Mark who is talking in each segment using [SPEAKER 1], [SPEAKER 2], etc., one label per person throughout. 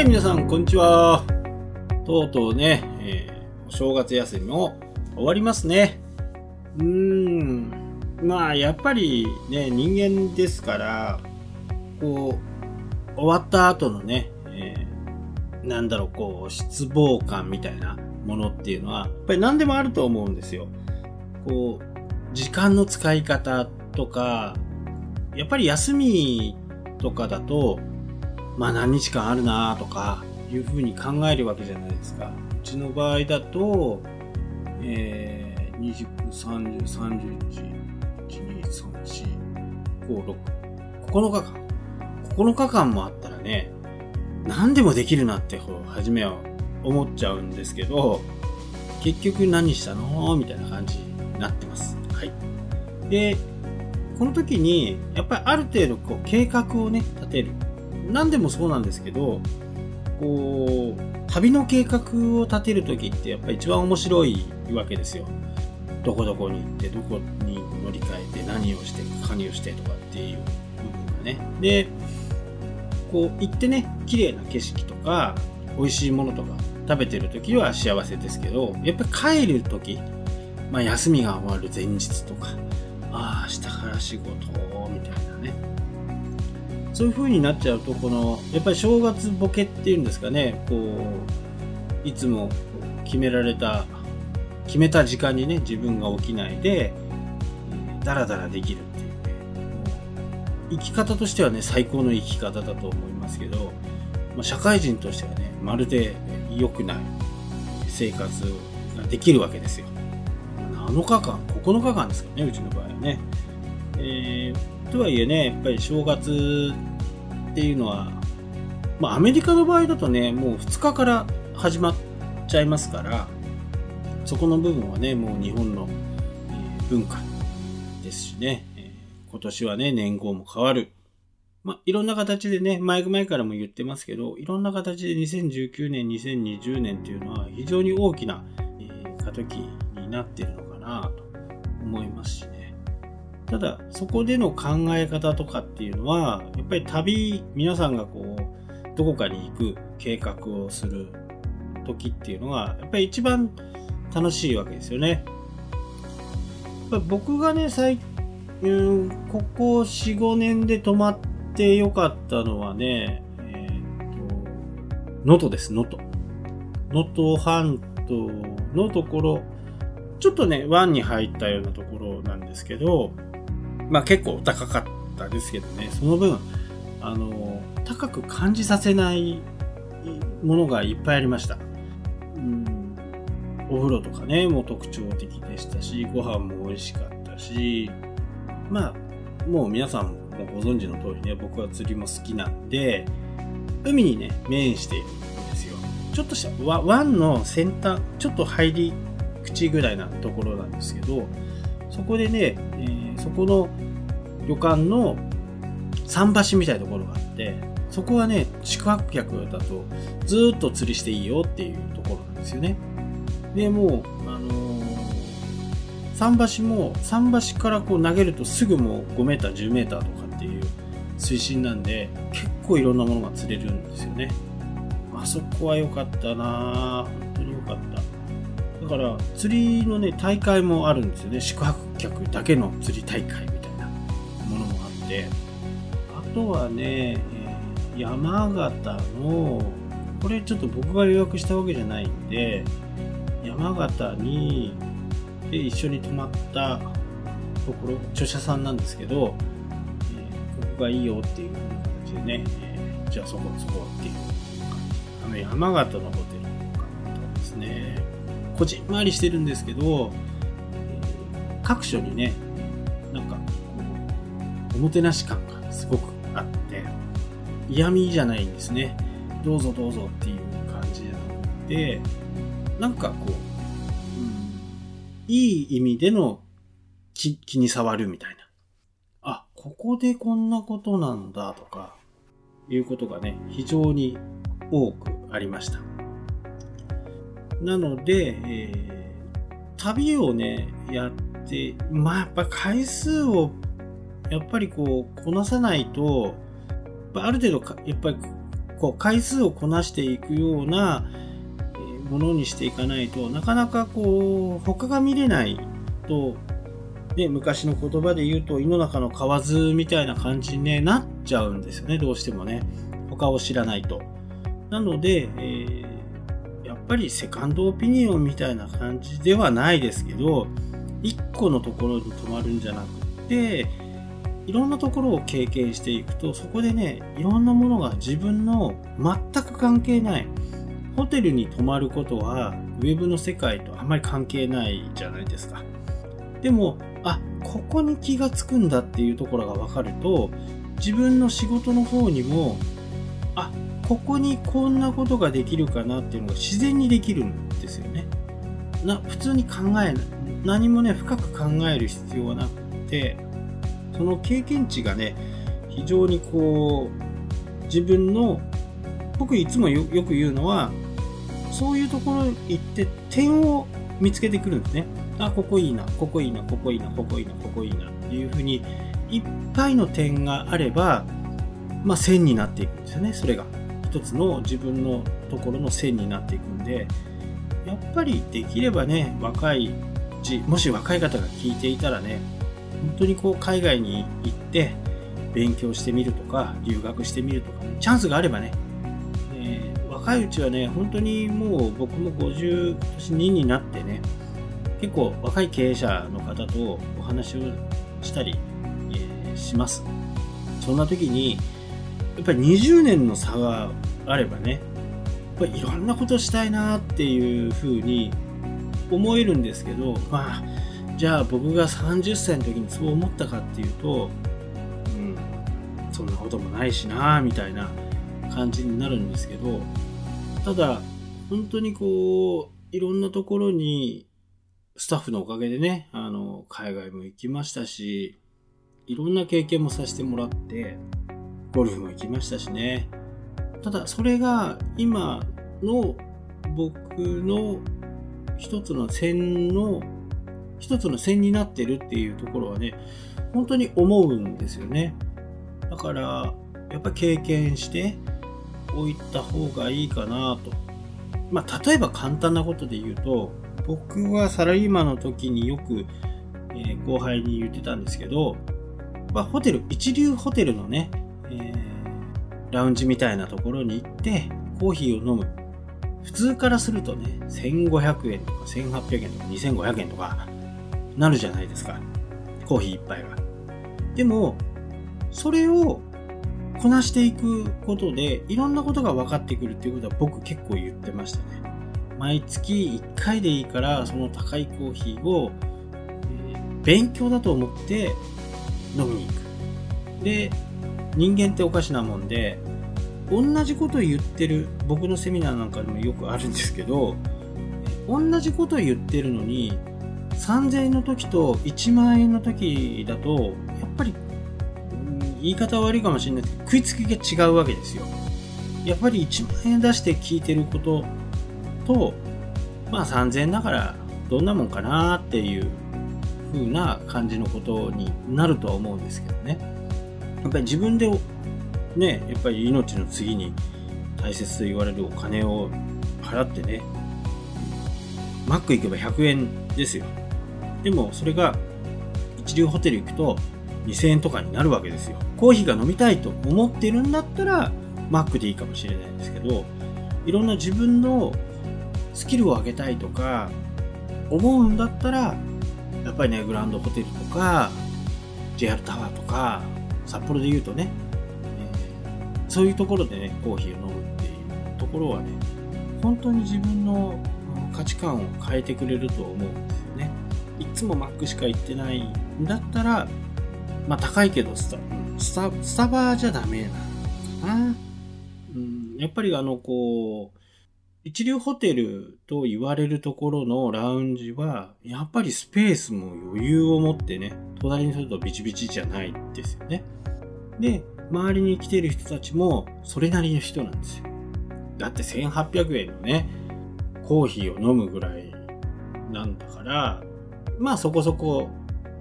[SPEAKER 1] はい、皆さん、こんにちは。とうとうね、えー、お正月休みも終わりますね。うーん、まあ、やっぱりね、人間ですから、こう、終わった後のね、えーなんだろう、こう、失望感みたいなものっていうのは、やっぱり何でもあると思うんですよ。こう、時間の使い方とか、やっぱり休みとかだと、まあ何日間あるなとか、いうふうに考えるわけじゃないですか。うちの場合だと、えー、29、30、31、1、2、3、4、5、6、9日間。9日間もあったらね、何でもできるなって、こう、初めは思っちゃうんですけど、結局何したのみたいな感じになってます。はい。で、この時に、やっぱりある程度こう計画をね、立てる。何でもそうなんですけど、こう、旅の計画を立てる時ってやっぱり一番面白いわけですよ。どこどこに行って、どこに乗り換えて、何をして、何をしてとかっていう部分がね。で、こう行ってね、綺麗な景色とか、美味しいものとか食べてる時は幸せですけど、やっぱり帰る時、まあ休みが終わる前日とか、ああ、明日から仕事、みたいなね。そういう風になっちゃうと、この、やっぱり正月ボケっていうんですかね、こう、いつも決められた、決めた時間にね、自分が起きないで、ダラダラできるっていうね、生き方としてはね、最高の生き方だと思いますけど、まあ、社会人としてはね、まるで良くない生活ができるわけですよ。7日間、9日間ですかね、うちの場合はね。えー、とはいえね、やっぱり正月っていうのは、まあアメリカの場合だとね、もう2日から始まっちゃいますから、そこの部分はね、もう日本の、文化ですしね、今年はね、年号も変わる。まあ、いろんな形でね、前々からも言ってますけど、いろんな形で2019年、2020年っていうのは非常に大きな、え過渡期になってるのかなと思いますしね。ただ、そこでの考え方とかっていうのは、やっぱり旅、皆さんがこう、どこかに行く計画をする時っていうのは、やっぱり一番楽しいわけですよね。僕がね、最うんここ4、5年で泊まってよかったのはね、えっ、と、能登です、能登。能登半島のところ、ちょっとね、湾に入ったようなところなんですけど、まあ結構高かったですけどね、その分、あの、高く感じさせないものがいっぱいありました。うん、お風呂とかね、もう特徴的でしたし、ご飯も美味しかったし、まあ、もう皆さんもご存知の通りね、僕は釣りも好きなんで、海にね、面しているんですよ。ちょっとしたわ湾の先端、ちょっと入り口ぐらいなところなんですけど、そこでね、えーそこの旅館の桟橋みたいなところがあって、そこはね、宿泊客だとずっと釣りしていいよっていうところなんですよね。で、もう、あのー桟橋も、桟橋からこう投げるとすぐもう5メーター、10メーターとかっていう水深なんで、結構いろんなものが釣れるんですよね。あそこは良かったなぁ。から、釣りのね、大会もあるんですよね。宿泊客だけの釣り大会みたいなものもあって。あとはね、えー山形の、これちょっと僕が予約したわけじゃないんで、山形に、で一緒に泊まったところ、著者さんなんですけど、えーここがいいよっていう形でね、えーじゃあそこそこっていう感じあの山形のホ、こじんまりしてるんですけど、えー各所にね、なんかこう、おもてなし感がすごくあって、嫌味じゃないんですね。どうぞどうぞっていう感じじゃなくて、なんかこう、うんいい意味での気気に障るみたいな。あ、ここでこんなことなんだとか、いうことがね、非常に多くありました。なので、えー旅をね、やって、まあやっぱ回数を、やっぱりこう、こなさないと、ある程度、やっぱりこう回数をこなしていくようなものにしていかないとなかなかこう他が見れないと、ね、昔の言葉で言うと胃の中の蛙みたいな感じに、なっちゃうんですよねどうしてもね他を知らないと。なので、えー、ぱりセカンドオピニオンみたいな感じではないですけど1個のところに止まるんじゃなくっていろんなところを経験していくとそこでねいろんなものが自分の全く関係ないホテルに泊まることはウェブの世界とあまり関係ないじゃないですか。でもあここに気がつくんだっていうところが分かると自分の仕事の方にもあここにこんなことができるかなっていうのが自然にできるんですよねな普通に考えない何もね深く考える必要はなくてその経験値がね、非常にこう、自分の、僕いつもよく言うのは、そういうところに行って点を見つけてくるんですね。あ、ここいいな、ここいいな、ここいいな、ここいいな、ここいいなっていうふうに、いっぱいの点があれば、まあ線になっていくんですよね、それが。一つの自分のところの線になっていくんで、やっぱりできればね、若い、もし若い方が聞いていたらね、本当にこう海外に行って勉強してみるとか留学してみるとか、ねチャンスがあればね、えー、若いうちはね本当にもう僕も50年になってね結構若い経営者の方とお話をしたり、えー、します。そんな時にやっぱり20年の差があればねやっぱりいろんなことしたいなっていうふうに思えるんですけどまあじゃあ僕が30歳の時にそう思ったかっていうと、うん、そんなこともないしなみたいな感じになるんですけど、ただ、本当にこう、いろんなところに、スタッフのおかげでね、あの、海外も行きましたし、いろんな経験もさせてもらって、ゴルフも行きましたしね。ただ、それが今の僕の一つの線の一つの線になってるっていうところはね、本当に思うんですよね。だから、やっぱ経験しておいた方がいいかなと。まあ、例えば簡単なことで言うと、僕はサラリーマンの時によく、えー、後輩に言ってたんですけど、まあ、ホテル、一流ホテルのね、えー、ラウンジみたいなところに行って、コーヒーを飲む。普通からするとね、1500円とか1800円とか2500円とか、なるじゃないですか。コーヒー一杯が。でも、それをこなしていくことで、いろんなことが分かってくるっていうことは僕結構言ってましたね。毎月1回でいいから、その高いコーヒーを、え、勉強だと思って飲みに行く。で、人間っておかしなもんで、同じこと言ってる、僕のセミナーなんかでもよくあるんですけど、同じこと言ってるのに、3000円の時と1万円の時だと、やっぱり、言い方悪いかもしれないすけど、食いつきが違うわけですよ。やっぱり1万円出して聞いてることと、まあ3000円だからどんなもんかなっていう風な感じのことになるとは思うんですけどね。やっぱり自分でね、やっぱり命の次に大切と言われるお金を払ってね、マック行けば100円ですよ。でもそれが一流ホテル行くと2000円とかになるわけですよ。コーヒーが飲みたいと思ってるんだったら、マックでいいかもしれないんですけど、いろんな自分のスキルを上げたいとか、思うんだったら、やっぱりね、グランドホテルとか、JR タワーとか、札幌で言うとね、えー、そういうところでね、コーヒーを飲むっていうところはね、本当に自分の価値観を変えてくれると思うんですよね。いつもマックしか行ってないんだったら、まあ高いけどスタ、スタ、スタバじゃダメなのかな。うん、やっぱりあの、こう、一流ホテルと言われるところのラウンジは、やっぱりスペースも余裕を持ってね、隣にするとビチビチじゃないですよね。で、周りに来てる人たちもそれなりの人なんですよ。だって1800円のね、コーヒーを飲むぐらいなんだから、まあそこそこ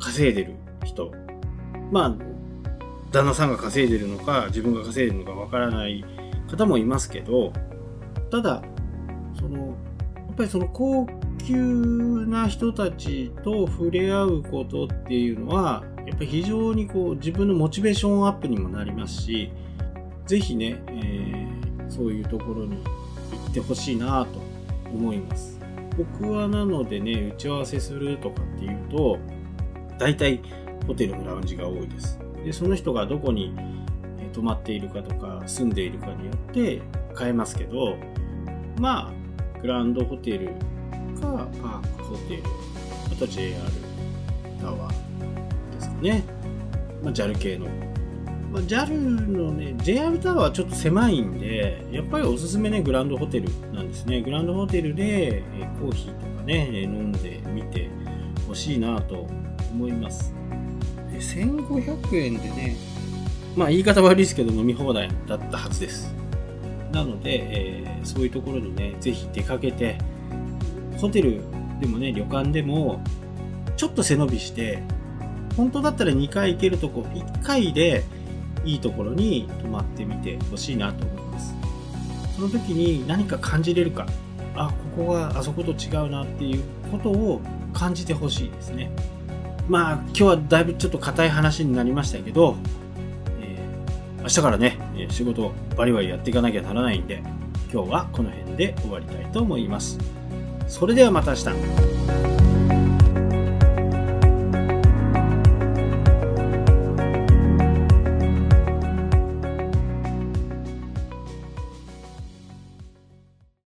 [SPEAKER 1] 稼いでる人。まあ、旦那さんが稼いでるのか、自分が稼いでるのかわからない方もいますけど、ただ、その、やっぱりその高級な人たちと触れ合うことっていうのは、やっぱり非常にこう自分のモチベーションアップにもなりますし、ぜひね、えー、そういうところに行ってほしいなと思います。僕はなのでね、打ち合わせするとかっていうと、大体ホテルのラウンジが多いです。で、その人がどこに泊まっているかとか住んでいるかによって変えますけど、まあ、グランドホテルかパークホテル、あと JR タワーですかね。まあ、JAL 系の。まあ、JAL のね、JR タワーはちょっと狭いんで、やっぱりおすすめね、グランドホテルなんですね。グランドホテルで、えコーヒーとかね、飲んでみてほしいなと思います。1500円でね、まあ言い方悪いですけど飲み放題だったはずです。なので、えー、そういうところにね、ぜひ出かけて、ホテルでもね、旅館でも、ちょっと背伸びして、本当だったら2回行けるとこ、1回でいいところに泊まってみてほしいなと思います。その時に何か感じれるか、あ、ここがあそこと違うなっていうことを感じてほしいですね。まあ、今日はだいぶちょっと硬い話になりましたけど、明日からね、仕事バリバリやっていかなきゃならないんで、今日はこの辺で終わりたいと思います。それではまた明日。